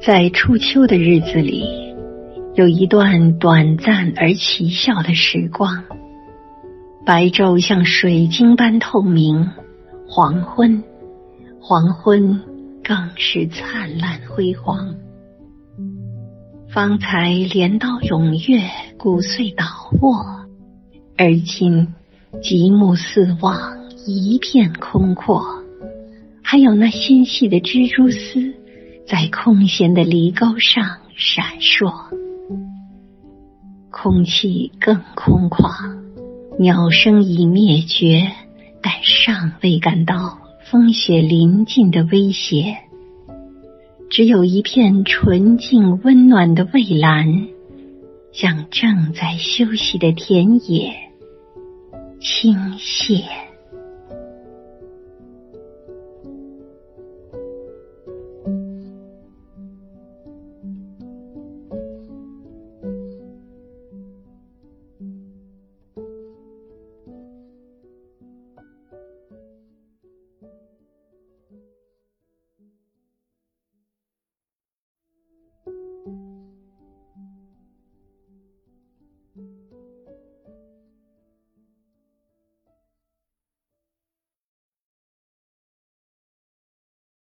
在初秋的日子里，有一段短暂而奇效的时光。白昼像水晶般透明，黄昏，黄昏更是灿烂辉煌。方才镰刀踊跃，骨碎倒卧，而今极目四望，一片空阔，还有那纤细的蜘蛛丝在空闲的犁沟上闪烁，空气更空旷。鸟声已灭绝，但尚未感到风雪临近的威胁。只有一片纯净温暖的蔚蓝，向正在休息的田野倾泻。